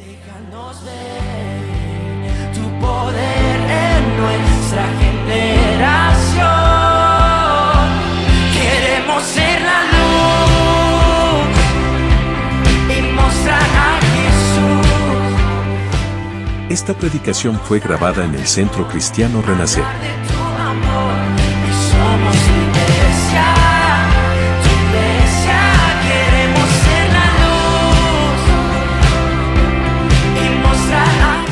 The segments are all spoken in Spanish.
Déjanos ver tu poder en nuestra generación. Queremos ser la luz y mostrar a Jesús. Esta predicación fue grabada en el Centro Cristiano Renacer.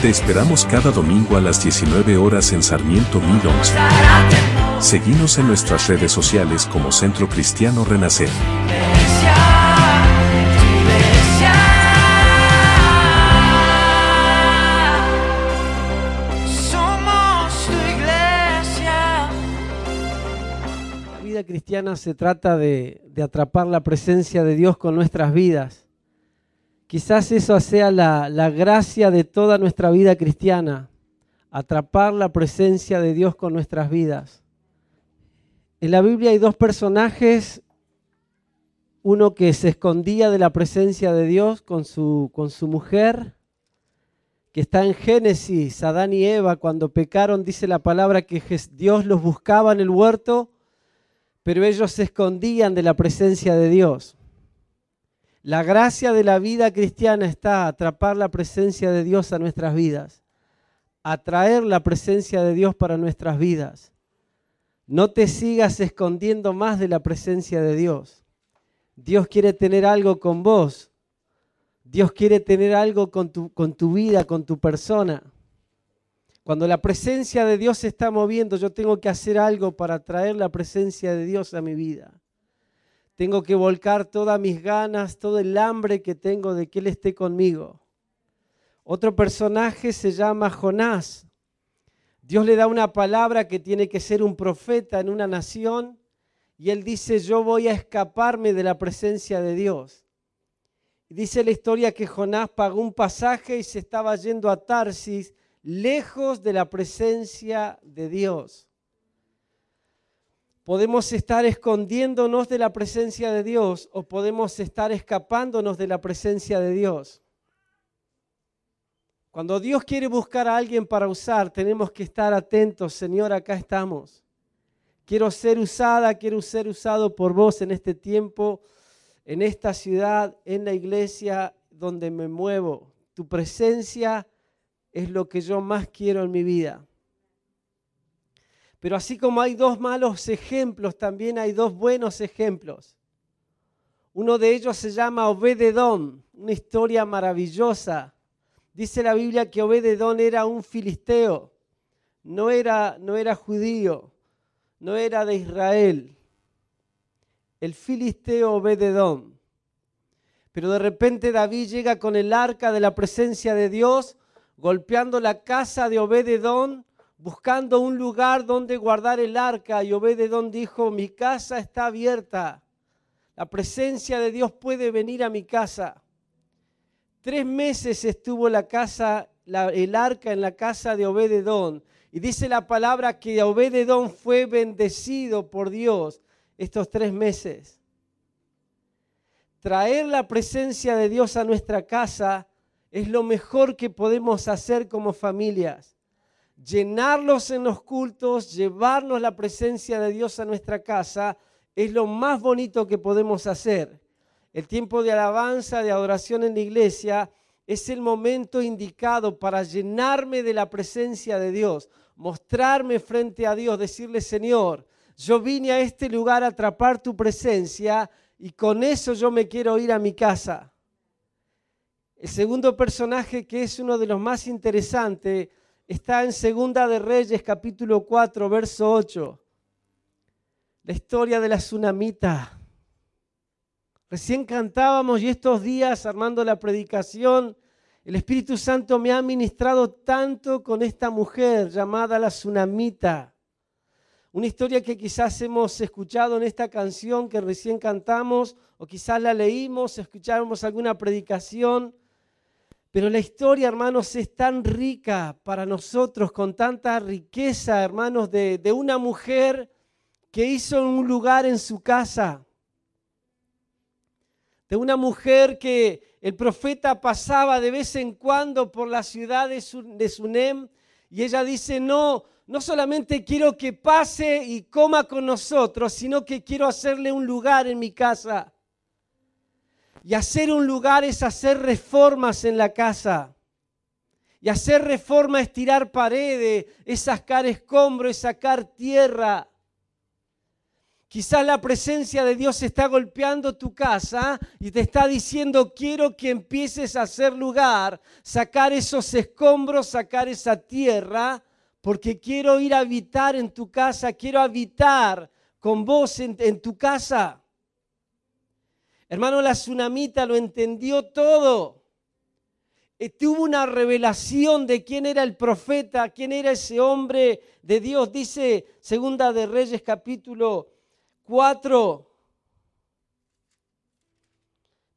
Te esperamos cada domingo a las 19 horas en Sarmiento 1011. mostrar a temor. Seguimos en nuestras redes sociales como Centro Cristiano Renacer. iglesia, tu iglesia. Somos tu iglesia. La vida cristiana se trata de, de atrapar la presencia de Dios con nuestras vidas. Quizás eso sea la, la gracia de toda nuestra vida cristiana, atrapar la presencia de Dios con nuestras vidas. En la Biblia hay dos personajes, uno que se escondía de la presencia de Dios con su, con su mujer, que está en Génesis, Adán y Eva, cuando pecaron, dice la palabra que Dios los buscaba en el huerto, pero ellos se escondían de la presencia de Dios. La gracia de la vida cristiana está atrapar la presencia de Dios a nuestras vidas, atraer la presencia de Dios para nuestras vidas. No te sigas escondiendo más de la presencia de Dios. Dios quiere tener algo con vos. Dios quiere tener algo con tu, con tu vida, con tu persona. Cuando la presencia de Dios se está moviendo, yo tengo que hacer algo para traer la presencia de Dios a mi vida. Tengo que volcar todas mis ganas, todo el hambre que tengo de que Él esté conmigo. Otro personaje se llama Jonás. Dios le da una palabra que tiene que ser un profeta en una nación y él dice, yo voy a escaparme de la presencia de Dios. Dice la historia que Jonás pagó un pasaje y se estaba yendo a Tarsis, lejos de la presencia de Dios. Podemos estar escondiéndonos de la presencia de Dios o podemos estar escapándonos de la presencia de Dios. Cuando Dios quiere buscar a alguien para usar, tenemos que estar atentos. Señor, acá estamos. Quiero ser usada, quiero ser usado por vos en este tiempo, en esta ciudad, en la iglesia donde me muevo. Tu presencia es lo que yo más quiero en mi vida. Pero así como hay dos malos ejemplos, también hay dos buenos ejemplos. Uno de ellos se llama Obededón, una historia maravillosa. Dice la Biblia que Obededón era un filisteo, no era, no era judío, no era de Israel. El filisteo Obededón. Pero de repente David llega con el arca de la presencia de Dios, golpeando la casa de Obededón, buscando un lugar donde guardar el arca. Y Obededón dijo, mi casa está abierta. La presencia de Dios puede venir a mi casa. Tres meses estuvo la casa, el arca en la casa de Obededón. Y dice la palabra que Obededón fue bendecido por Dios estos tres meses. Traer la presencia de Dios a nuestra casa es lo mejor que podemos hacer como familias. Llenarlos en los cultos, llevarnos la presencia de Dios a nuestra casa, es lo más bonito que podemos hacer. El tiempo de alabanza, de adoración en la iglesia, es el momento indicado para llenarme de la presencia de Dios, mostrarme frente a Dios, decirle, Señor, yo vine a este lugar a atrapar tu presencia y con eso yo me quiero ir a mi casa. El segundo personaje, que es uno de los más interesantes, está en Segunda de Reyes, capítulo 4, verso 8. La historia de la tsunamita. Recién cantábamos y estos días, armando la predicación, el Espíritu Santo me ha ministrado tanto con esta mujer llamada la tsunamita. Una historia que quizás hemos escuchado en esta canción que recién cantamos, o quizás la leímos, escuchamos alguna predicación. Pero la historia, hermanos, es tan rica para nosotros, con tanta riqueza, hermanos, de, una mujer que hizo un lugar en su casa de una mujer que el profeta pasaba de vez en cuando por la ciudad de Sunem y ella dice, no, no solamente quiero que pase y coma con nosotros, sino que quiero hacerle un lugar en mi casa. Y hacer un lugar es hacer reformas en la casa. Y hacer reforma es tirar paredes, es sacar escombros, es sacar tierra. Quizás la presencia de Dios está golpeando tu casa y te está diciendo, quiero que empieces a hacer lugar, sacar esos escombros, sacar esa tierra, porque quiero ir a habitar en tu casa, quiero habitar con vos en, en tu casa. Hermano, la tsunamita lo entendió todo. Tuvo una revelación de quién era el profeta, quién era ese hombre de Dios. Dice Segunda de Reyes capítulo 4,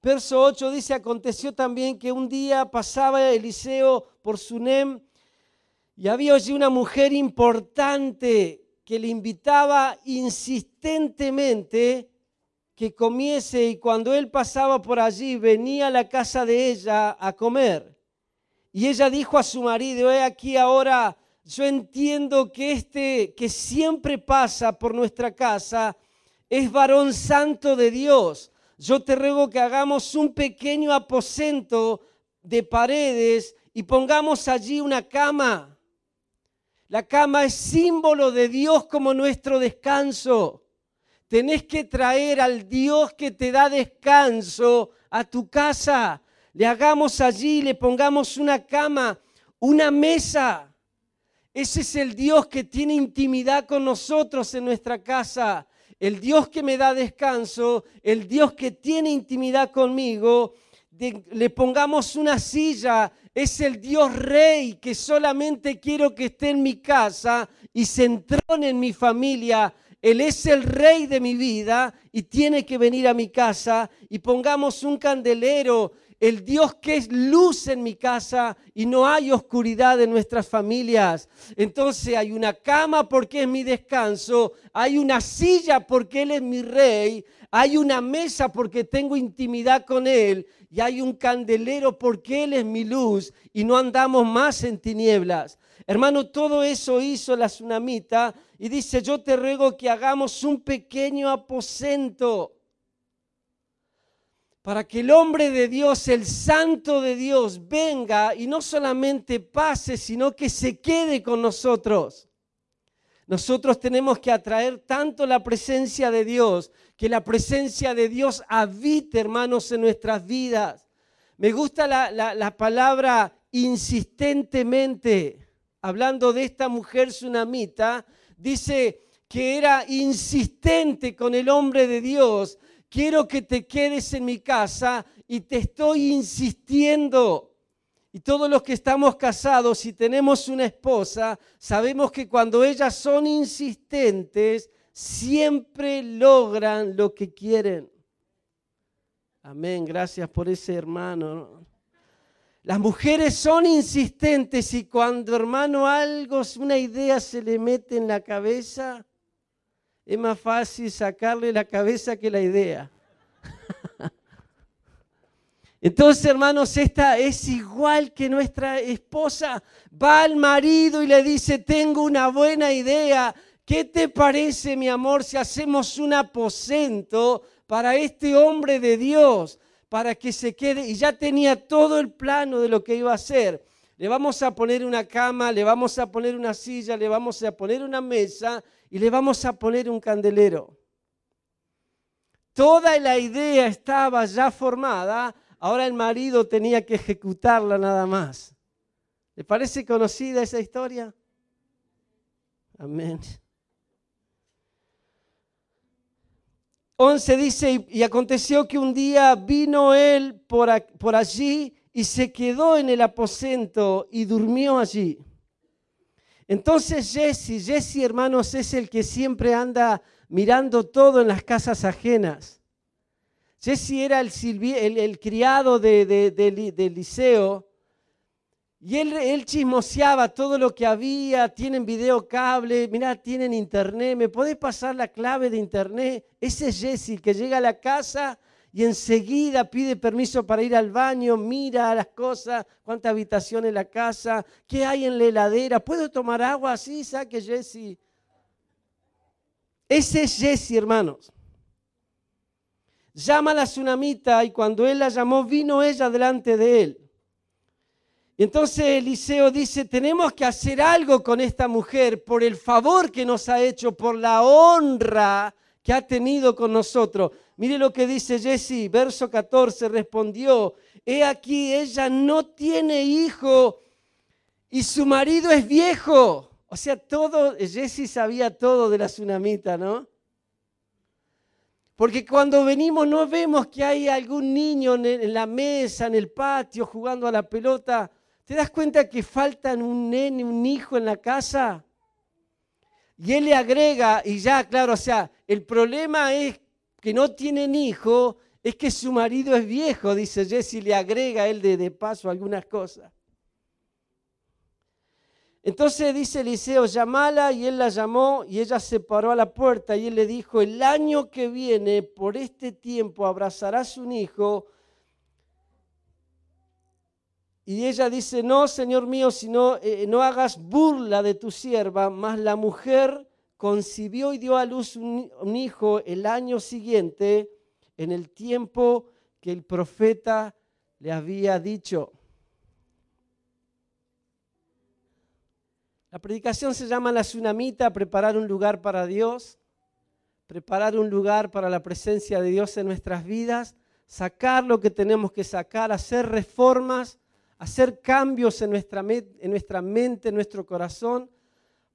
verso 8, dice, aconteció también que un día pasaba Eliseo por Sunem y había allí una mujer importante que le invitaba insistentemente que comiese y cuando él pasaba por allí venía a la casa de ella a comer. Y ella dijo a su marido, he aquí ahora, yo entiendo que este que siempre pasa por nuestra casa es varón santo de Dios. Yo te ruego que hagamos un pequeño aposento de paredes y pongamos allí una cama. La cama es símbolo de Dios como nuestro descanso. Tenés que traer al Dios que te da descanso a tu casa. Le hagamos allí, le pongamos una cama, una mesa. Ese es el Dios que tiene intimidad con nosotros en nuestra casa. El Dios que me da descanso, el Dios que tiene intimidad conmigo. Le pongamos una silla. Es el Dios rey que solamente quiero que esté en mi casa y se entrone en mi familia. Él es el rey de mi vida y tiene que venir a mi casa y pongamos un candelero, el Dios que es luz en mi casa y no hay oscuridad en nuestras familias. Entonces hay una cama porque es mi descanso, hay una silla porque Él es mi rey, hay una mesa porque tengo intimidad con Él y hay un candelero porque Él es mi luz y no andamos más en tinieblas. Hermano, todo eso hizo la tsunamita y dice, yo te ruego que hagamos un pequeño aposento para que el hombre de Dios, el santo de Dios, venga y no solamente pase, sino que se quede con nosotros. Nosotros tenemos que atraer tanto la presencia de Dios, que la presencia de Dios habite, hermanos, en nuestras vidas. Me gusta la, la- la palabra insistentemente, hablando de esta mujer tsunamita, dice que era insistente con el hombre de Dios. Quiero que te quedes en mi casa y te estoy insistiendo. Y todos los que estamos casados y tenemos una esposa, sabemos que cuando ellas son insistentes, siempre logran lo que quieren. Amén, gracias por ese hermano. Las mujeres son insistentes y cuando hermano algo, una idea se le mete en la cabeza, es más fácil sacarle la cabeza que la idea. Entonces, hermanos, esta es igual que nuestra esposa. Va al marido y le dice, tengo una buena idea. ¿Qué te parece, mi amor, si hacemos un aposento para este hombre de Dios, para que se quede? Y ya tenía todo el plano de lo que iba a hacer. Le vamos a poner una cama, le vamos a poner una silla, le vamos a poner una mesa y le vamos a poner un candelero. Toda la idea estaba ya formada, ahora el marido tenía que ejecutarla nada más. ¿Le parece conocida esa historia? Amén. 11 dice, y, aconteció que un día vino él por, por allí y se quedó en el aposento y durmió allí. Entonces Jesse, Jesse hermanos, es el que siempre anda mirando todo en las casas ajenas. Jesse era el, el- criado de, de- de de Eliseo y él, él chismoseaba todo lo que había, tienen videocable, mira, tienen internet, ¿me podés pasar la clave de internet? Ese es Jesse, que llega a la casa y enseguida pide permiso para ir al baño, mira las cosas, cuánta habitación en la casa, qué hay en la heladera, ¿puedo tomar agua? Sí, saque Jesse. Ese es Jesse, hermanos. Llama a la tsunamita y cuando él la llamó, vino ella delante de él. Entonces Eliseo dice, tenemos que hacer algo con esta mujer por el favor que nos ha hecho, por la honra que ha tenido con nosotros. Mire lo que dice Jesse, verso 14, respondió, he aquí, ella no tiene hijo y su marido es viejo. O sea, todo, Jesse sabía todo de la tsunamita, ¿no? Porque cuando venimos no vemos que hay algún niño en la mesa, en el patio, jugando a la pelota. ¿Te das cuenta que faltan un nene, un hijo en la casa? Y él le agrega, y ya, claro, o sea, el problema es que no tienen hijo, es que su marido es viejo, dice Jesse, le agrega él de, de paso algunas cosas. Entonces dice Eliseo, llamala y él la llamó y ella se paró a la puerta y él le dijo, el año que viene, por este tiempo, abrazarás un hijo. Y ella dice, no, Señor mío, sino eh, no hagas burla de tu sierva, mas la mujer concibió y dio a luz un, un hijo el año siguiente, en el tiempo que el profeta le había dicho. La predicación se llama la tsunamita, preparar un lugar para Dios, preparar un lugar para la presencia de Dios en nuestras vidas, sacar lo que tenemos que sacar, hacer reformas, hacer cambios en nuestra, en nuestra mente, en nuestro corazón,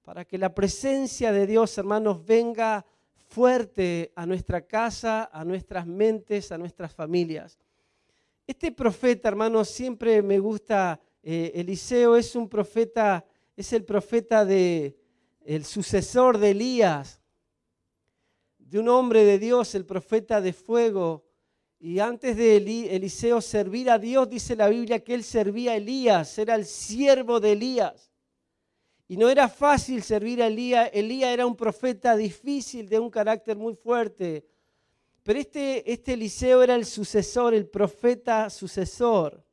para que la presencia de Dios, hermanos, venga fuerte a nuestra casa, a nuestras mentes, a nuestras familias. Este profeta, hermanos, siempre me gusta, eh, Eliseo es un profeta es el profeta de el sucesor de Elías, de un hombre de Dios, el profeta de fuego. Y antes de Eliseo servir a Dios, dice la Biblia que él servía a Elías, era el siervo de Elías. Y no era fácil servir a Elías. Elías era un profeta difícil, de un carácter muy fuerte. Pero este, este Eliseo era el sucesor, el profeta sucesor.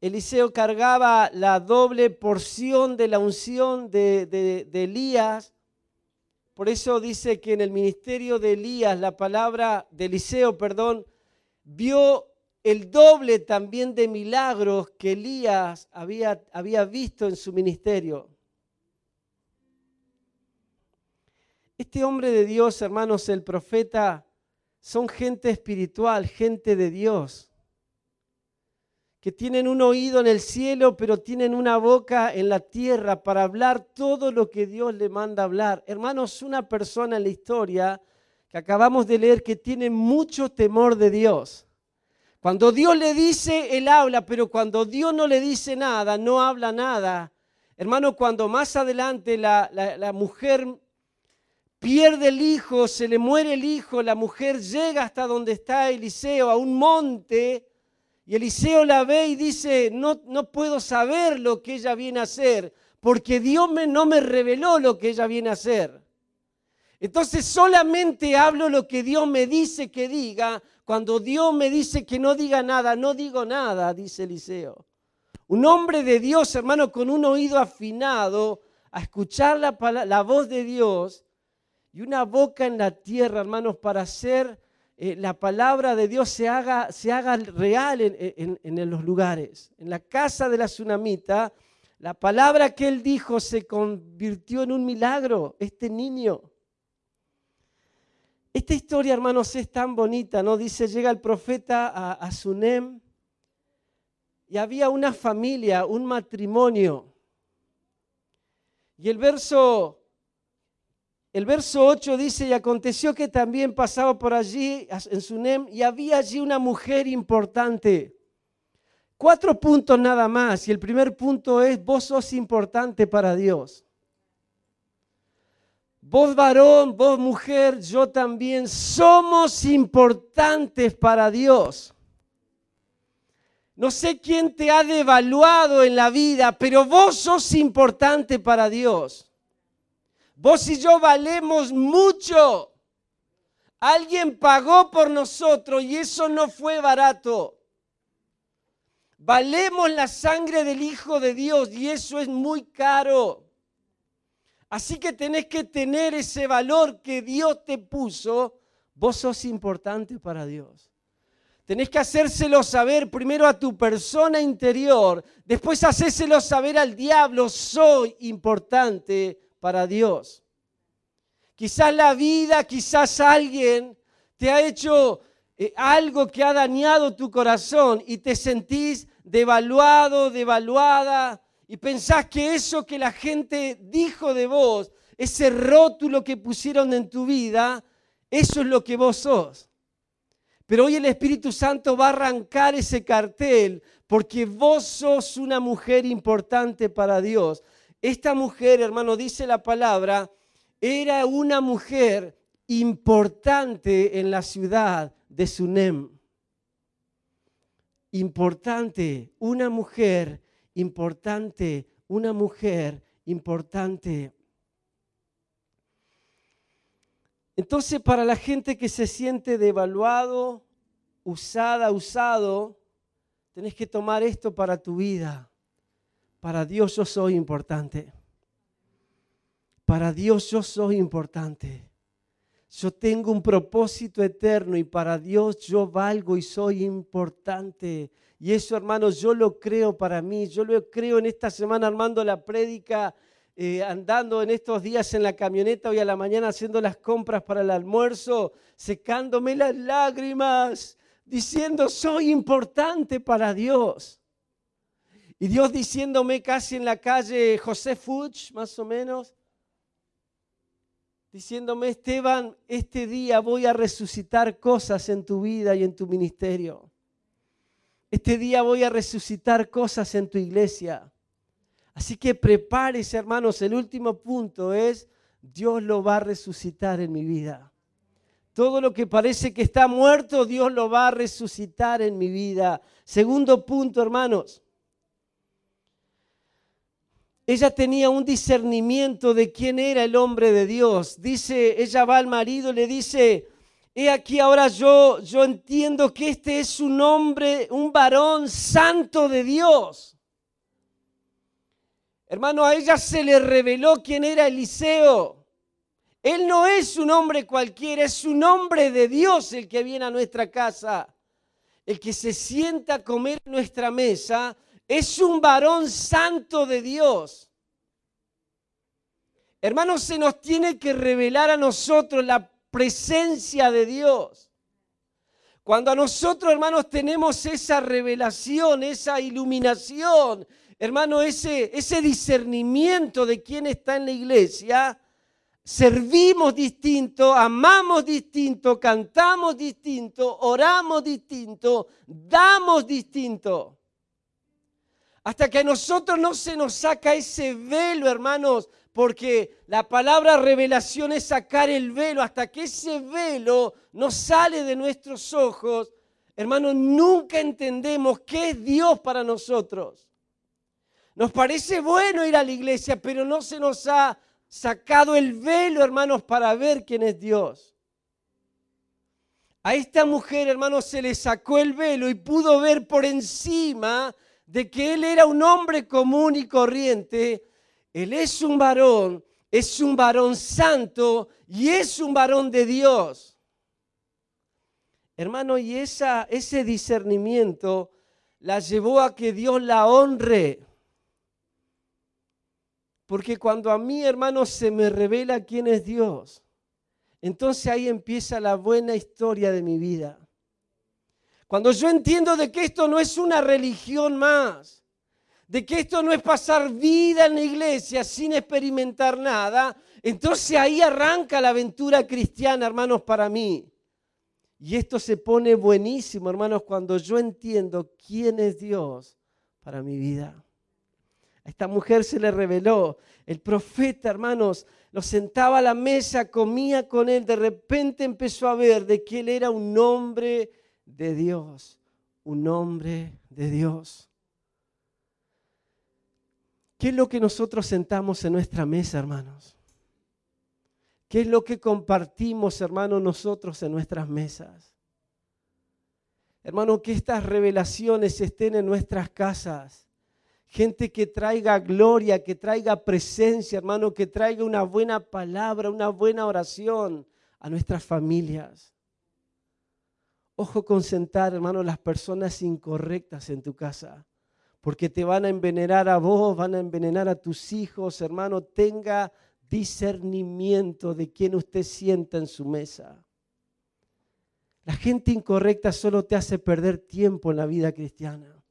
Eliseo cargaba la doble porción de la unción de, Elías. Por eso dice que en el ministerio de Elías, la palabra de Eliseo, perdón, vio el doble también de milagros que Elías había, había visto en su ministerio. Este hombre de Dios, hermanos, el profeta, son gente espiritual, gente de Dios que tienen un oído en el cielo, pero tienen una boca en la tierra para hablar todo lo que Dios le manda hablar. Hermanos, una persona en la historia que acabamos de leer que tiene mucho temor de Dios. Cuando Dios le dice, él habla, pero cuando Dios no le dice nada, no habla nada. Hermano, cuando más adelante la, la mujer pierde el hijo, se le muere el hijo, la mujer llega hasta donde está Eliseo, a un monte, y Eliseo la ve y dice, no, puedo saber lo que ella viene a hacer, porque Dios no me reveló lo que ella viene a hacer. Entonces solamente hablo lo que Dios me dice que diga. Cuando Dios me dice que no diga nada, no digo nada, dice Eliseo. Un hombre de Dios, hermano, con un oído afinado a escuchar la, la voz de Dios y una boca en la tierra, hermanos, para hacer eh, la palabra de Dios se haga, se haga real en, en, los lugares. En la casa de la tsunamita, la palabra que él dijo se convirtió en un milagro, este niño. Esta historia, hermanos, es tan bonita, ¿no? Dice, llega el profeta a, a Sunem y había una familia, un matrimonio. Y el verso el verso 8 dice, y aconteció que también pasaba por allí, en Sunem, y había allí una mujer importante. Cuatro puntos nada más, y el primer punto es, vos sos importante para Dios. Vos varón, vos mujer, yo también somos importantes para Dios. No sé quién te ha devaluado en la vida, pero vos sos importante para Dios. Vos y yo valemos mucho. Alguien pagó por nosotros y eso no fue barato. Valemos la sangre del Hijo de Dios y eso es muy caro. Así que tenés que tener ese valor que Dios te puso. Vos sos importante para Dios. Tenés que hacérselo saber primero a tu persona interior, después hacérselo saber al diablo, soy importante para Dios. Quizás la vida, quizás alguien te ha hecho eh, algo que ha dañado tu corazón y te sentís devaluado, devaluada, y pensás que eso que la gente dijo de vos, ese rótulo que pusieron en tu vida, eso es lo que vos sos. Pero hoy el Espíritu Santo va a arrancar ese cartel porque vos sos una mujer importante para Dios. Esta mujer, hermano, dice la palabra, era una mujer importante en la ciudad de Sunem. Importante, una mujer importante, una mujer importante. Entonces, para la gente que se siente devaluado, usada, usado, tenés que tomar esto para tu vida. Para Dios yo soy importante. Para Dios yo soy importante. Yo tengo un propósito eterno y para Dios yo valgo y soy importante. Y eso, hermanos, yo lo creo para mí. Yo lo creo en esta semana armando la prédica, eh, andando en estos días en la camioneta hoy a la mañana haciendo las compras para el almuerzo, secándome las lágrimas, diciendo, soy importante para Dios. Y Dios diciéndome casi en la calle José Fuchs, más o menos, diciéndome, Esteban, este día voy a resucitar cosas en tu vida y en tu ministerio. Este día voy a resucitar cosas en tu iglesia. Así que prepárese, hermanos. El último punto es, Dios lo va a resucitar en mi vida. Todo lo que parece que está muerto, Dios lo va a resucitar en mi vida. Segundo punto, hermanos. Ella tenía un discernimiento de quién era el hombre de Dios. Dice, ella va al marido y le dice, he aquí ahora yo, yo entiendo que este es un hombre, un varón santo de Dios. Hermano, a ella se le reveló quién era Eliseo. Él no es un hombre cualquiera, es un hombre de Dios el que viene a nuestra casa. El que se sienta a comer en nuestra mesa es un varón santo de Dios. Hermanos, se nos tiene que revelar a nosotros la presencia de Dios. Cuando a nosotros, hermanos, tenemos esa revelación, esa iluminación, hermano, ese, ese discernimiento de quién está en la iglesia, servimos distinto, amamos distinto, cantamos distinto, oramos distinto, damos distinto. Hasta que a nosotros no se nos saca ese velo, hermanos, porque la palabra revelación es sacar el velo. Hasta que ese velo no sale de nuestros ojos, hermanos, nunca entendemos qué es Dios para nosotros. Nos parece bueno ir a la iglesia, pero no se nos ha sacado el velo, hermanos, para ver quién es Dios. A esta mujer, hermanos, se le sacó el velo y pudo ver por encima de que él era un hombre común y corriente, él es un varón, es un varón santo y es un varón de Dios. Hermano, y esa, ese discernimiento la llevó a que Dios la honre. Porque cuando a mí, hermano, se me revela quién es Dios, entonces ahí empieza la buena historia de mi vida. Cuando yo entiendo de que esto no es una religión más, de que esto no es pasar vida en la iglesia sin experimentar nada, entonces ahí arranca la aventura cristiana, hermanos, para mí. Y esto se pone buenísimo, hermanos, cuando yo entiendo quién es Dios para mi vida. A esta mujer se le reveló. El profeta, hermanos, lo sentaba a la mesa, comía con él. De repente empezó a ver de que él era un hombre de Dios, un hombre de Dios. ¿Qué es lo que nosotros sentamos en nuestra mesa, hermanos? ¿Qué es lo que compartimos, hermano, nosotros en nuestras mesas? Hermano, que estas revelaciones estén en nuestras casas. Gente que traiga gloria, que traiga presencia, hermano, que traiga una buena palabra, una buena oración a nuestras familias. Ojo con sentar, hermano, las personas incorrectas en tu casa, porque te van a envenenar a vos, van a envenenar a tus hijos, hermano. Tenga discernimiento de quién usted sienta en su mesa. La gente incorrecta solo te hace perder tiempo en la vida cristiana.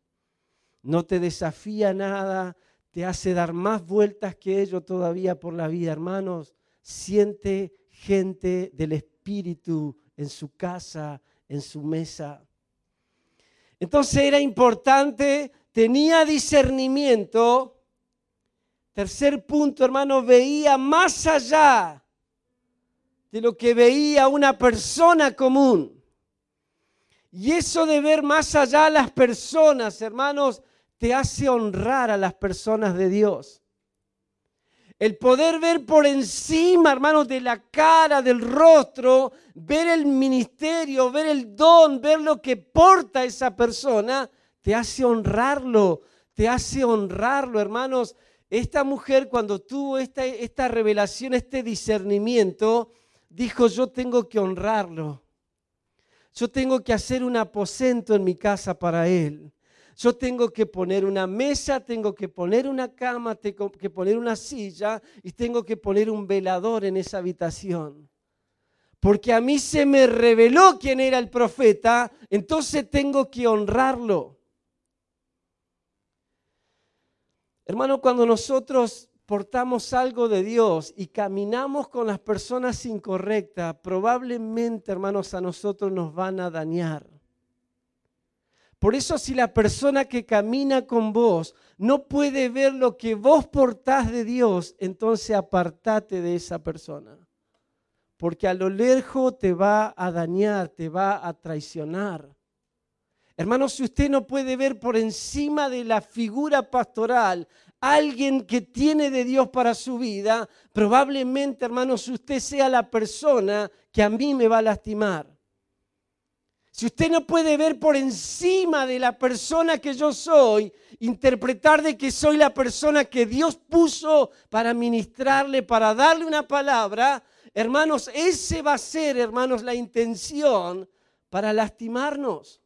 No te desafía nada, te hace dar más vueltas que ellos todavía por la vida. Hermanos, siente gente del Espíritu en su casa, en su mesa. Entonces era importante, tenía discernimiento Tercer punto, hermano, veía más allá de lo que veía una persona común. Y eso de ver más allá a las personas, hermanos, te hace honrar a las personas de Dios. El poder ver por encima, hermanos, de la cara, del rostro, ver el ministerio, ver el don, ver lo que porta esa persona, te hace honrarlo, te hace honrarlo, hermanos. Esta mujer cuando tuvo esta, esta revelación, este discernimiento, dijo, yo tengo que honrarlo. Yo tengo que hacer un aposento en mi casa para él. Yo tengo que poner una mesa, tengo que poner una cama, tengo que poner una silla y tengo que poner un velador en esa habitación. Porque a mí se me reveló quién era el profeta, entonces tengo que honrarlo. Hermano, cuando nosotros portamos algo de Dios y caminamos con las personas incorrectas, probablemente, hermanos, a nosotros nos van a dañar. Por eso si la persona que camina con vos no puede ver lo que vos portás de Dios, entonces apartate de esa persona. Porque a lo lejos te va a dañar, te va a traicionar. Hermanos, si usted no puede ver por encima de la figura pastoral alguien que tiene de Dios para su vida, probablemente, hermanos, usted sea la persona que a mí me va a lastimar. Si usted no puede ver por encima de la persona que yo soy, interpretar de que soy la persona que Dios puso para ministrarle, para darle una palabra, hermanos, ese va a ser, hermanos, la intención para lastimarnos.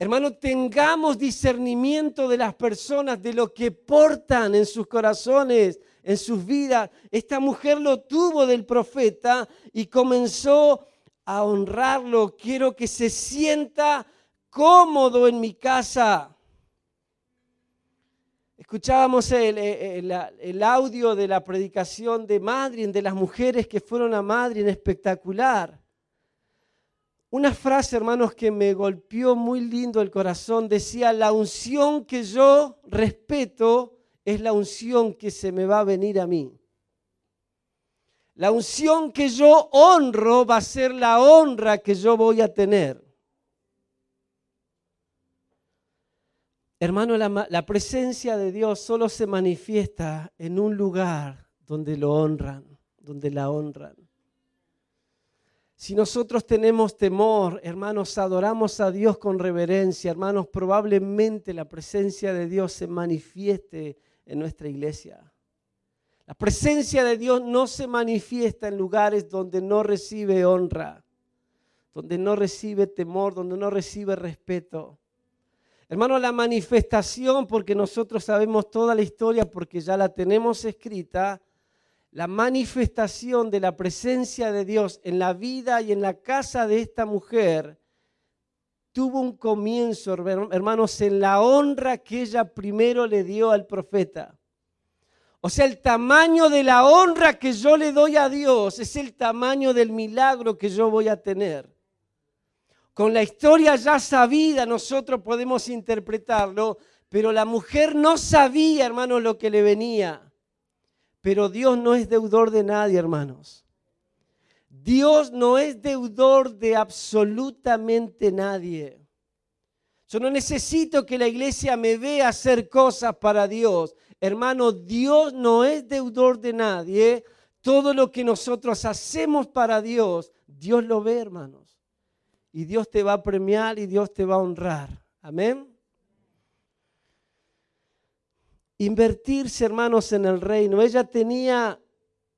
Hermano, tengamos discernimiento de las personas, de lo que portan en sus corazones, en sus vidas. Esta mujer lo tuvo del profeta y comenzó a honrarlo. Quiero que se sienta cómodo en mi casa. Escuchábamos el, audio de la predicación de Madrid, de las mujeres que fueron a Madrid, espectacular. Una frase, hermanos, que me golpeó muy lindo el corazón, decía, la unción que yo respeto es la unción que se me va a venir a mí. La unción que yo honro va a ser la honra que yo voy a tener. Hermano, la, la presencia de Dios solo se manifiesta en un lugar donde lo honran, donde la honran. Si nosotros tenemos temor, hermanos, adoramos a Dios con reverencia, hermanos, probablemente la presencia de Dios se manifieste en nuestra iglesia. La presencia de Dios no se manifiesta en lugares donde no recibe honra, donde no recibe temor, donde no recibe respeto. Hermano, la manifestación, porque nosotros sabemos toda la historia, porque ya la tenemos escrita, la manifestación de la presencia de Dios en la vida y en la casa de esta mujer tuvo un comienzo, hermanos, en la honra que ella primero le dio al profeta. O sea, el tamaño de la honra que yo le doy a Dios es el tamaño del milagro que yo voy a tener. Con la historia ya sabida nosotros podemos interpretarlo, pero la mujer no sabía, hermanos, lo que le venía. Pero Dios no es deudor de nadie, hermanos. Dios no es deudor de absolutamente nadie. Yo no necesito que la iglesia me vea hacer cosas para Dios. Hermano, Dios no es deudor de nadie. Todo lo que nosotros hacemos para Dios, Dios lo ve, hermanos. Y Dios te va a premiar y Dios te va a honrar. Amén. Invertirse, hermanos, en el reino. Ella tenía,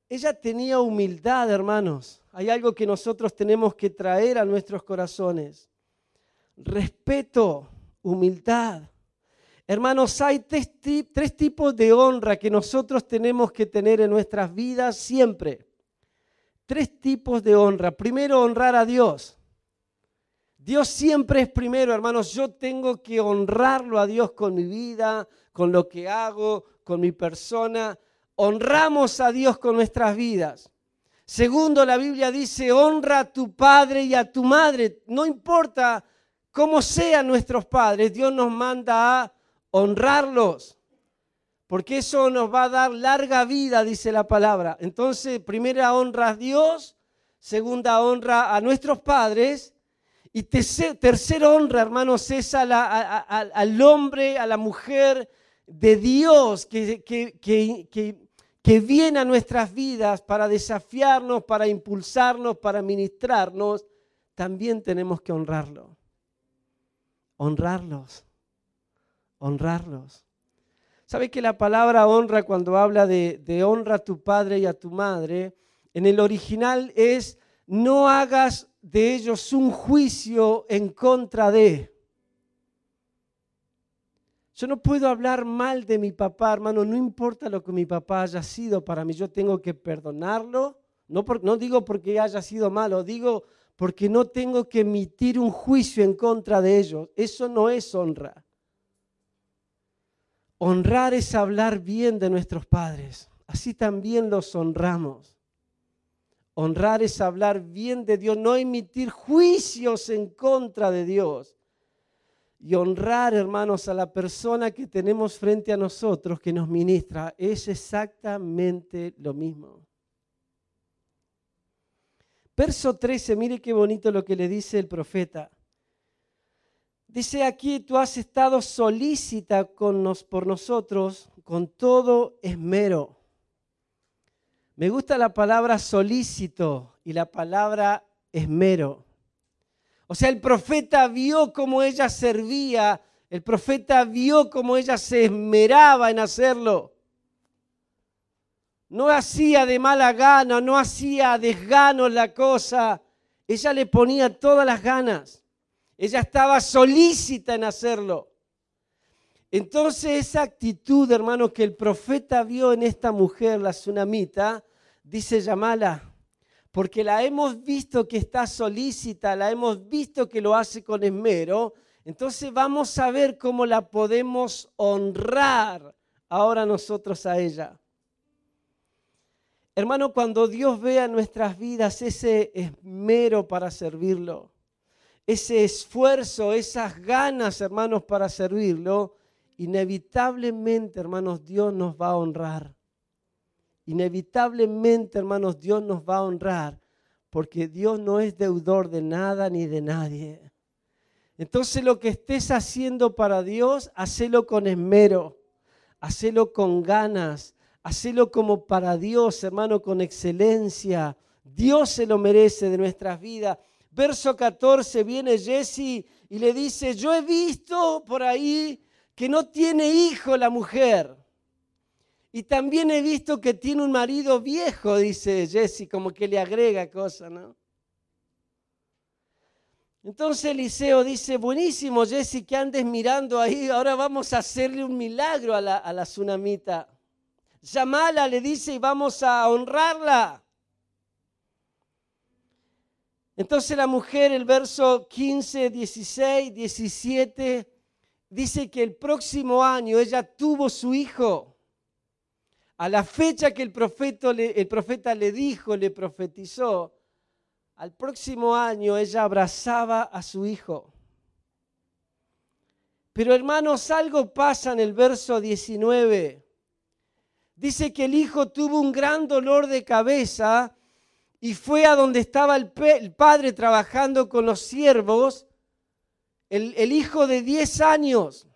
ella tenía humildad, hermanos. Hay algo que nosotros tenemos que traer a nuestros corazones. Respeto, humildad. Hermanos, hay tres, tipos de honra que nosotros tenemos que tener en nuestras vidas siempre. Tres tipos de honra. Primero, honrar a Dios. Dios siempre es primero, hermanos. Yo tengo que honrarlo a Dios con mi vida, con lo que hago, con mi persona. Honramos a Dios con nuestras vidas. Segundo, la Biblia dice, honra a tu padre y a tu madre. No importa cómo sean nuestros padres, Dios nos manda a honrarlos. Porque eso nos va a dar larga vida, dice la palabra. Entonces, primera honra a Dios, segunda honra a nuestros padres y tercera honra, hermanos, es al hombre, a la mujer de Dios que, que, viene a nuestras vidas para desafiarnos, para impulsarnos, para ministrarnos. También tenemos que honrarlo. Honrarlos. Honrarlos. ¿Sabe que la palabra honra cuando habla de, de honra a tu padre y a tu madre, en el original es no hagas de ellos un juicio en contra de. Yo no puedo hablar mal de mi papá, hermano, no importa lo que mi papá haya sido para mí, yo tengo que perdonarlo. No, no digo porque haya sido malo, digo porque no tengo que emitir un juicio en contra de ellos. Eso no es honra. Honrar es hablar bien de nuestros padres. Así también los honramos. Honrar es hablar bien de Dios, no emitir juicios en contra de Dios. Y honrar, hermanos, a la persona que tenemos frente a nosotros que nos ministra es exactamente lo mismo. Verso 13, mire qué bonito lo que le dice el profeta. Dice aquí, tú has estado solícita con nos, por nosotros con todo esmero me gusta la palabra solícito y la palabra esmero. O sea, el profeta vio cómo ella servía, el profeta vio cómo ella se esmeraba en hacerlo. No hacía de mala gana, no hacía desgano la cosa. Ella le ponía todas las ganas. Ella estaba solícita en hacerlo. Entonces esa actitud, hermano, que el profeta vio en esta mujer, la tsunamita, dice llamala, porque la hemos visto que está solícita, la hemos visto que lo hace con esmero, entonces vamos a ver cómo la podemos honrar ahora nosotros a ella. Hermano, cuando Dios vea en nuestras vidas ese esmero para servirlo, ese esfuerzo, esas ganas, hermanos, para servirlo, inevitablemente, hermanos, Dios nos va a honrar inevitablemente, hermanos, Dios nos va a honrar porque Dios no es deudor de nada ni de nadie. Entonces lo que estés haciendo para Dios, hacelo con esmero, hacelo con ganas, hacelo como para Dios, hermano, con excelencia. Dios se lo merece de nuestras vidas. Verso 14 viene Jesse y le dice, yo he visto por ahí que no tiene hijo la mujer. Y también he visto que tiene un marido viejo, dice Jesse, como que le agrega cosas, ¿no? Entonces Eliseo dice, buenísimo Jesse, que andes mirando ahí, ahora vamos a hacerle un milagro a la, a la tsunamita. Llamala, le dice, y vamos a honrarla. Entonces la mujer, el verso 15, 16, 17, dice que el próximo año ella tuvo su hijo a la fecha que el profeta, le, el profeta le dijo, le profetizó, al próximo año ella abrazaba a su hijo. Pero hermanos, algo pasa en el verso 19. Dice que el hijo tuvo un gran dolor de cabeza y fue a donde estaba el, padre trabajando con los siervos el, hijo de 10 años,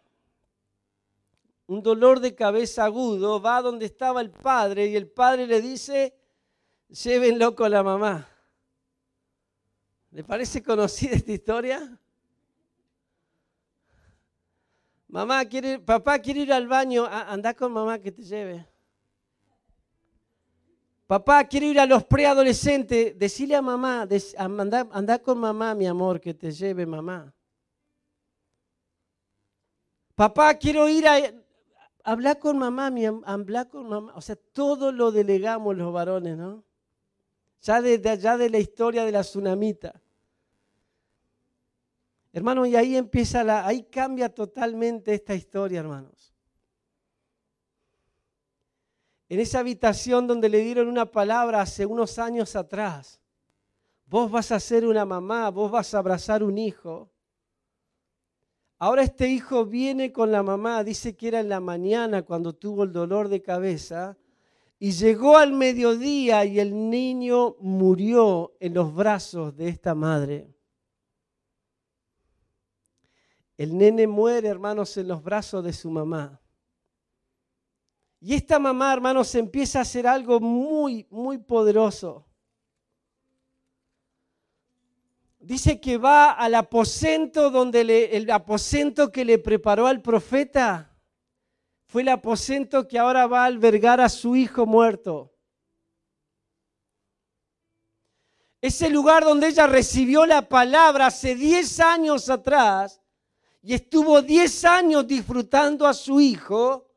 un dolor de cabeza agudo, va donde estaba el padre y el padre le dice, llévenlo con la mamá. ¿Le parece conocida esta historia? Mamá quiere, papá quiere ir al baño, "Ah, anda con mamá que te lleve. Papá quiere ir a los preadolescentes, decile a mamá, anda, con mamá, mi amor, que te lleve mamá. Papá, quiero ir a... Habla con mamá, mi, am- habla con mamá. O sea, todo lo delegamos los varones, ¿no? Ya desde allá de la historia de la tsunamita. Hermano, y ahí empieza la, ahí cambia totalmente esta historia, hermanos. En esa habitación donde le dieron una palabra hace unos años atrás, vos vas a ser una mamá, vos vas a abrazar un hijo. Ahora este hijo viene con la mamá, dice que era en la mañana cuando tuvo el dolor de cabeza, y llegó al mediodía y el niño murió en los brazos de esta madre. El nene muere, hermanos, en los brazos de su mamá. Y esta mamá, hermanos, empieza a hacer algo muy, muy poderoso. Dice que va al aposento donde le- el aposento que le preparó al profeta fue el aposento que ahora va a albergar a su hijo muerto. Ese lugar donde ella recibió la palabra hace 10 años atrás y estuvo 10 años disfrutando a su hijo,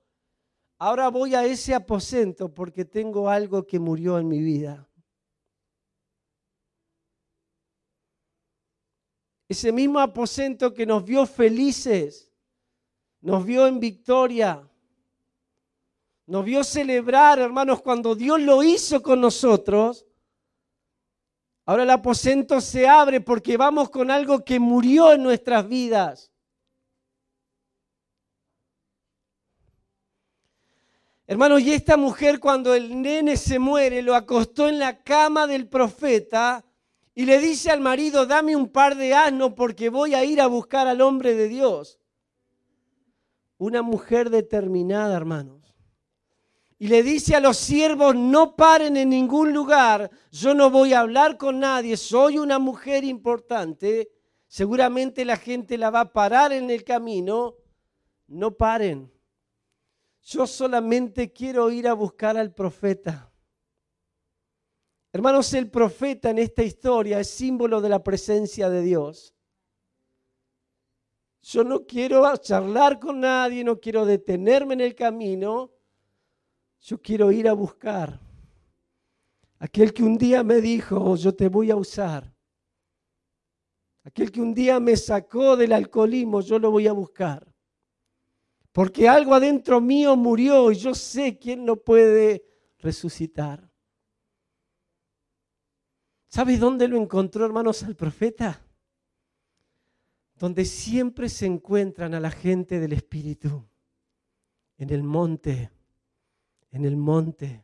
ahora voy a ese aposento porque tengo algo que murió en mi vida. Ese mismo aposento que nos vio felices, nos vio en victoria, nos vio celebrar, hermanos, cuando Dios lo hizo con nosotros. Ahora el aposento se abre porque vamos con algo que murió en nuestras vidas. Hermanos, y esta mujer cuando el nene se muere, lo acostó en la cama del profeta y le dice al marido, dame un par de asnos porque voy a ir a buscar al hombre de Dios. Una mujer determinada, hermanos. Y le dice a los siervos, no paren en ningún lugar, yo no voy a hablar con nadie, soy una mujer importante, seguramente la gente la va a parar en el camino, no paren. Yo solamente quiero ir a buscar al profeta. Hermanos, el profeta en esta historia es símbolo de la presencia de Dios. Yo no quiero charlar con nadie, no quiero detenerme en el camino. Yo quiero ir a buscar aquel que un día me dijo, yo te voy a usar. Aquel que un día me sacó del alcoholismo, yo lo voy a buscar. Porque algo adentro mío murió y yo sé quién lo puede resucitar. ¿Sabes dónde lo encontró, hermanos, al profeta? Donde siempre se encuentran a la gente del Espíritu. En el monte, en el monte.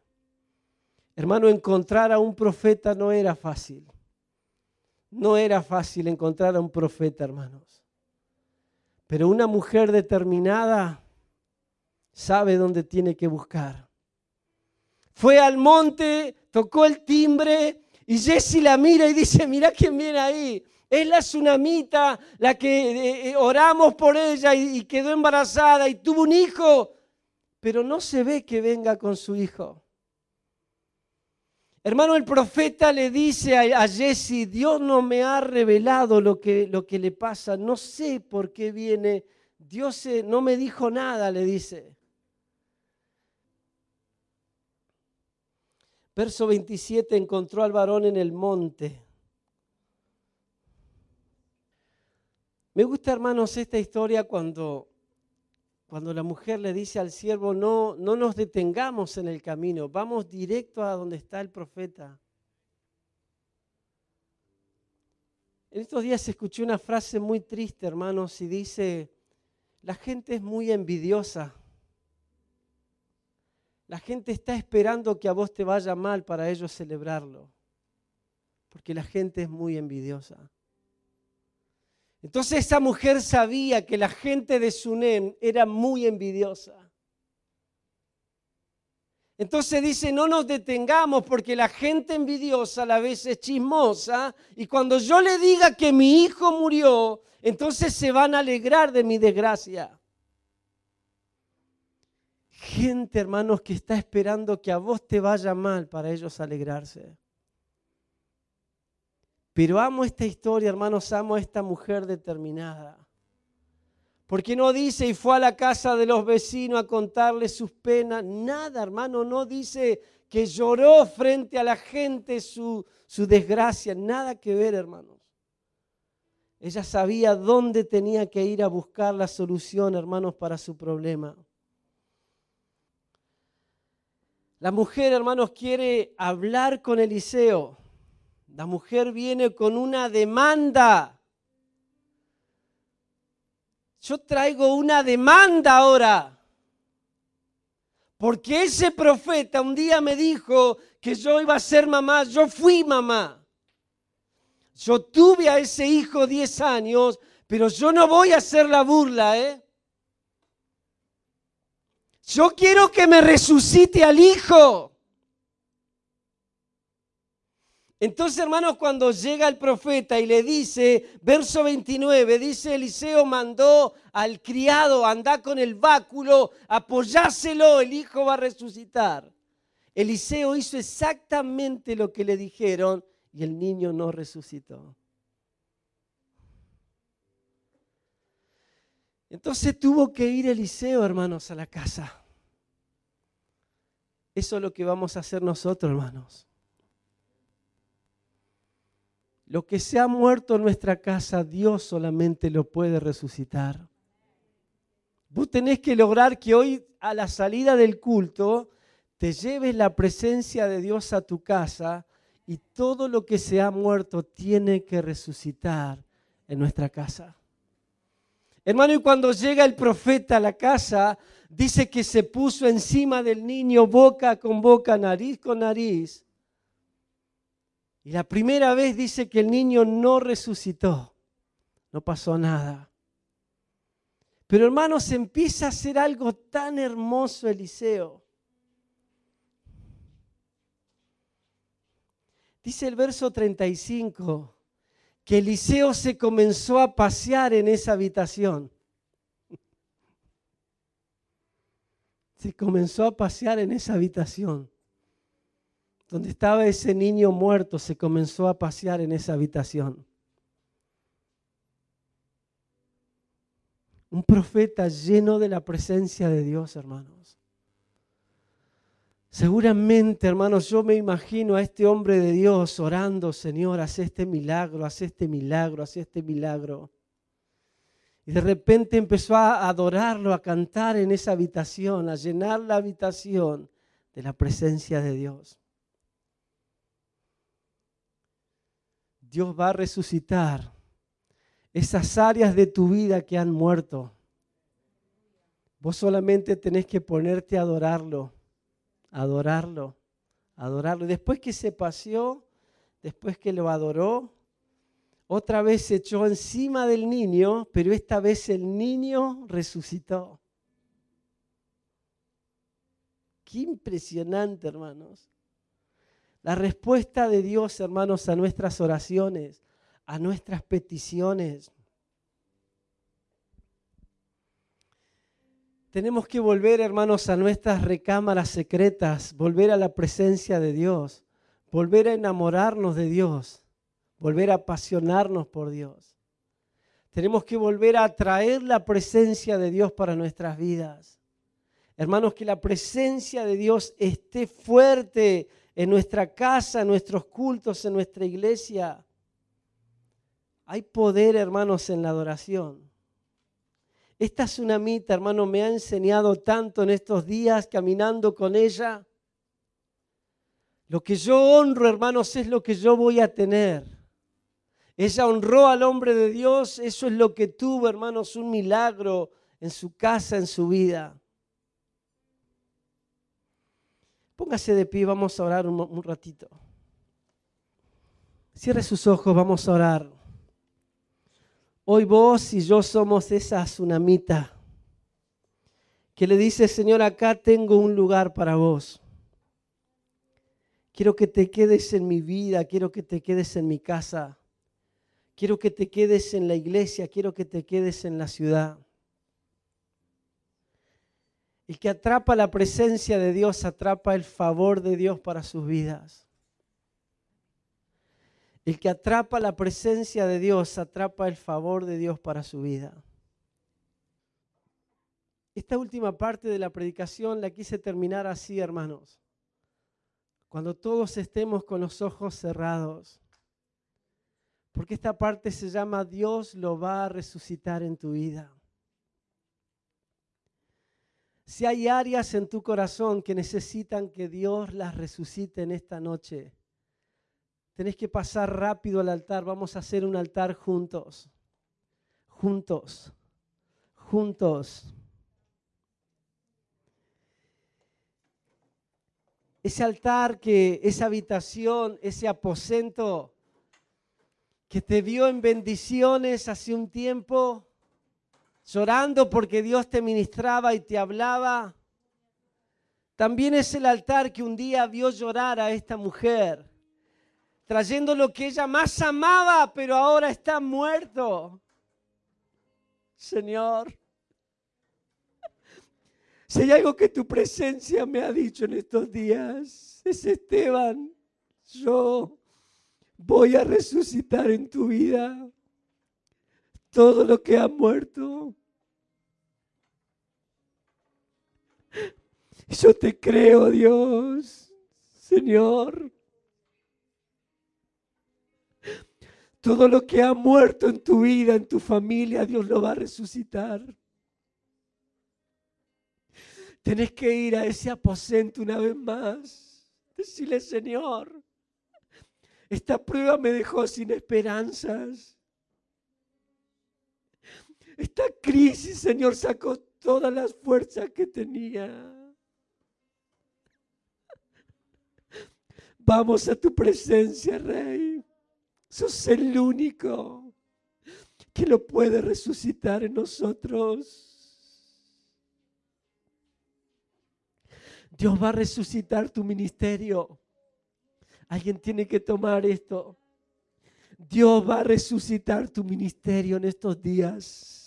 Hermano, encontrar a un profeta no era fácil. No era fácil encontrar a un profeta, hermanos. Pero una mujer determinada sabe dónde tiene que buscar. Fue al monte, tocó el timbre y Jesse la mira y dice, mira quién viene ahí. Es la tsunamita, la que eh, eh, oramos por ella y quedó embarazada y tuvo un hijo, pero no se ve que venga con su hijo. Hermano, el profeta le dice a, Jesse, Dios no me ha revelado lo que, lo que le pasa, no sé por qué viene, Dios eh, no me dijo nada, le dice. Verso 27, encontró al varón en el monte. Me gusta, hermanos, esta historia cuando, cuando la mujer le dice al siervo, no, no nos detengamos en el camino, vamos directo a donde está el profeta. En estos días escuché una frase muy triste, hermanos, y dice, la gente es muy envidiosa. La gente está esperando que a vos te vaya mal para ellos celebrarlo, porque la gente es muy envidiosa. Entonces esa mujer sabía que la gente de Sunem era muy envidiosa. Entonces dice, no nos detengamos porque la gente envidiosa a la vez es chismosa y cuando yo le diga que mi hijo murió, entonces se van a alegrar de mi desgracia. Gente, hermanos, que está esperando que a vos te vaya mal para ellos alegrarse. Pero amo esta historia, hermanos, amo a esta mujer determinada. Porque no dice y fue a la casa de los vecinos a contarle sus penas. Nada, hermano, no dice que lloró frente a la gente su, su desgracia. Nada que ver, hermanos. Ella sabía dónde tenía que ir a buscar la solución, hermanos, para su problema. La mujer, hermanos, quiere hablar con Eliseo. La mujer viene con una demanda. Yo traigo una demanda ahora. Porque ese profeta un día me dijo que yo iba a ser mamá. Yo fui mamá. Yo tuve a ese hijo 10 años, pero yo no voy a hacer la burla, ¿eh? Yo quiero que me resucite al hijo. Entonces, hermanos, cuando llega el profeta y le dice, verso 29, dice, Eliseo mandó al criado, anda con el báculo, apoyáselo, el hijo va a resucitar. Eliseo hizo exactamente lo que le dijeron y el niño no resucitó. Entonces tuvo que ir Eliseo, hermanos, a la casa. Eso es lo que vamos a hacer nosotros, hermanos. Lo que se ha muerto en nuestra casa, Dios solamente lo puede resucitar. Vos tenés que lograr que hoy a la salida del culto te lleves la presencia de Dios a tu casa y todo lo que se ha muerto tiene que resucitar en nuestra casa. Hermano, y cuando llega el profeta a la casa, dice que se puso encima del niño boca con boca, nariz con nariz, y la primera vez dice que el niño no resucitó, no pasó nada. Pero hermanos, empieza a hacer algo tan hermoso Eliseo. Dice el verso 35 que Eliseo se comenzó a pasear en esa habitación. Se comenzó a pasear en esa habitación donde estaba ese niño muerto, se comenzó a pasear en esa habitación. Un profeta lleno de la presencia de Dios, hermanos. Seguramente, hermanos, yo me imagino a este hombre de Dios orando, Señor, haz este milagro, haz este milagro, haz este milagro. Y de repente empezó a adorarlo, a cantar en esa habitación, a llenar la habitación de la presencia de Dios. Dios va a resucitar esas áreas de tu vida que han muerto. Vos solamente tenés que ponerte a adorarlo, adorarlo, adorarlo. Después que se paseó, después que lo adoró, otra vez se echó encima del niño, pero esta vez el niño resucitó. Qué impresionante, hermanos. La respuesta de Dios, hermanos, a nuestras oraciones, a nuestras peticiones. Tenemos que volver, hermanos, a nuestras recámaras secretas, volver a la presencia de Dios, volver a enamorarnos de Dios, volver a apasionarnos por Dios. Tenemos que volver a atraer la presencia de Dios para nuestras vidas. Hermanos, que la presencia de Dios esté fuerte en nuestra casa, en nuestros cultos, en nuestra iglesia. Hay poder, hermanos, en la adoración. Esta tsunamita, hermano, me ha enseñado tanto en estos días caminando con ella. Lo que yo honro, hermanos, es lo que yo voy a tener. Ella honró al hombre de Dios, eso es lo que tuvo, hermanos, un milagro en su casa, en su vida. Póngase de pie, vamos a orar un, ratito. Cierre sus ojos, vamos a orar. Hoy vos y yo somos esa tsunamita que le dice, Señor, acá tengo un lugar para vos. Quiero que te quedes en mi vida, quiero que te quedes en mi casa, quiero que te quedes en la iglesia, quiero que te quedes en la ciudad. El que atrapa la presencia de Dios atrapa el favor de Dios para sus vidas. El que atrapa la presencia de Dios atrapa el favor de Dios para su vida. Esta última parte de la predicación la quise terminar así, hermanos. Cuando todos estemos con los ojos cerrados. Porque esta parte se llama Dios lo va a resucitar en tu vida. Si hay áreas en tu corazón que necesitan que Dios las resucite en esta noche, tenés que pasar rápido al altar. Vamos a hacer un altar juntos. Juntos. Juntos. ese altar, que esa habitación, ese aposento que te dio en bendiciones hace un tiempo, llorando porque Dios te ministraba y te hablaba. También es el altar que un día vio llorar a esta mujer, trayendo lo que ella más amaba, pero ahora está muerto. Señor, si hay algo que tu presencia me ha dicho en estos días, es Esteban, yo voy a resucitar en tu vida todo lo que ha muerto. Yo te creo, Dios, Señor. Todo lo que ha muerto en tu vida, en tu familia, Dios lo va a resucitar. Tenés que ir a ese aposento una vez más. Decirle, Señor, esta prueba me dejó sin esperanzas. Esta crisis, Señor, sacó todas las fuerzas que tenía. Vamos a tu presencia, Rey. Sos el único que lo puede resucitar en nosotros. Dios va a resucitar tu ministerio. Alguien tiene que tomar esto. Dios va a resucitar tu ministerio en estos días.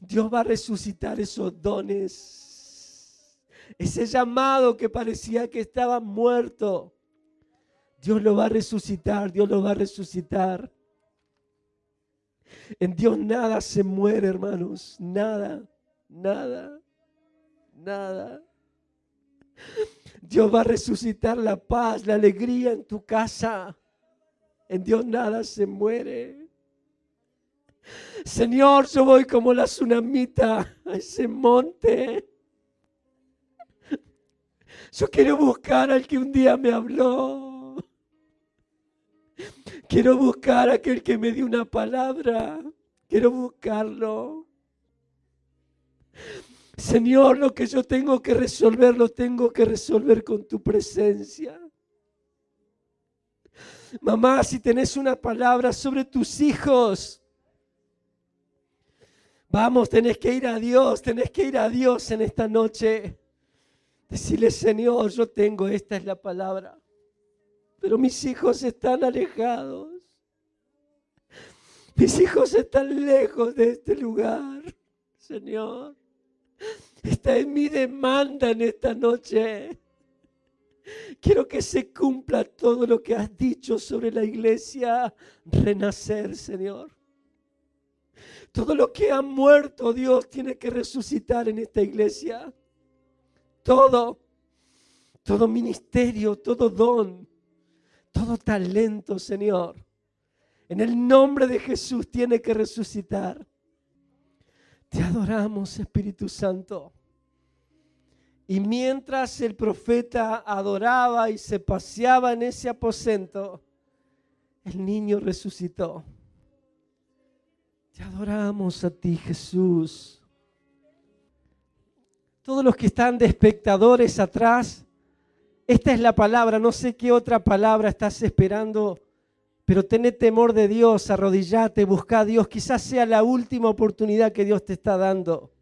Dios va a resucitar esos dones. Ese llamado que parecía que estaba muerto. Dios lo va a resucitar, Dios lo va a resucitar. En Dios nada se muere, hermanos. Nada, nada nada. Dios va a resucitar la paz, la alegría en tu casa. En Dios nada se muere. Señor, yo voy como la tsunamita a ese monte. Yo quiero buscar al que un día me habló. Quiero buscar aquel que me dio una palabra. Quiero buscarlo. Señor, lo que yo tengo que resolver, lo tengo que resolver con tu presencia. Mamá, si tenés una palabra sobre tus hijos, vamos, tenés que ir a Dios, tenés que ir a Dios en esta noche. Decirle, Señor, yo tengo, esta es la palabra, pero mis hijos están alejados. Mis hijos están lejos de este lugar, Señor. Esta es mi demanda en esta noche. Quiero que se cumpla todo lo que has dicho sobre la iglesia. Renacer, Señor. Todo lo que ha muerto, Dios, tiene que resucitar en esta iglesia. Todo, todo ministerio, todo don, todo talento, Señor. En el nombre de Jesús tiene que resucitar. Te adoramos, Espíritu Santo. Y mientras el profeta adoraba y se paseaba en ese aposento, el niño resucitó. Te adoramos a ti, Jesús. Todos los que están de espectadores atrás, esta es la palabra. No sé qué otra palabra estás esperando Pero tené temor de Dios, arrodillate, busca a Dios. Quizás sea la última oportunidad que Dios te está dando.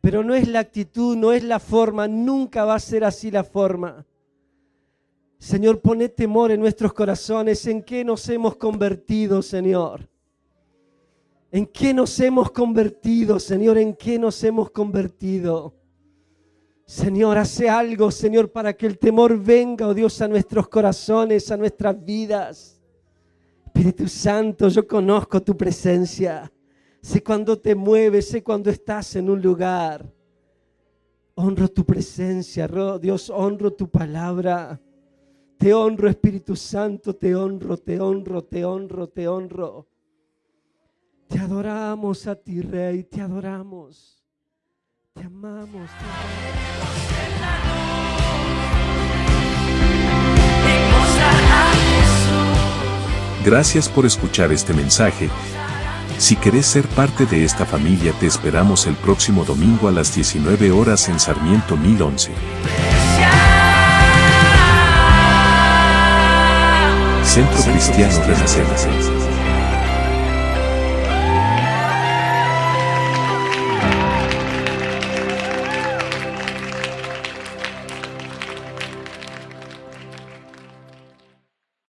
Pero no es la actitud, no es la forma, nunca va a ser así la forma. Señor, pone temor en nuestros corazones. ¿En qué nos hemos convertido, Señor? ¿En qué nos hemos convertido, Señor? ¿En qué nos hemos convertido? Señor, hace algo, Señor, para que el temor venga, oh Dios, a nuestros corazones, a nuestras vidas. Espíritu Santo, yo conozco tu presencia. Sé cuando te mueves, sé cuando estás en un lugar. Honro tu presencia, Dios, honro tu palabra. Te honro, Espíritu Santo, te honro, te honro, te honro, te honro. Te adoramos a ti, Rey, te adoramos. Te amamos. Te amamos. Gracias por escuchar este mensaje si querés ser parte de esta familia te esperamos el próximo domingo a las 19 horas en Sarmiento 1011. Centro Cristiano Renacer.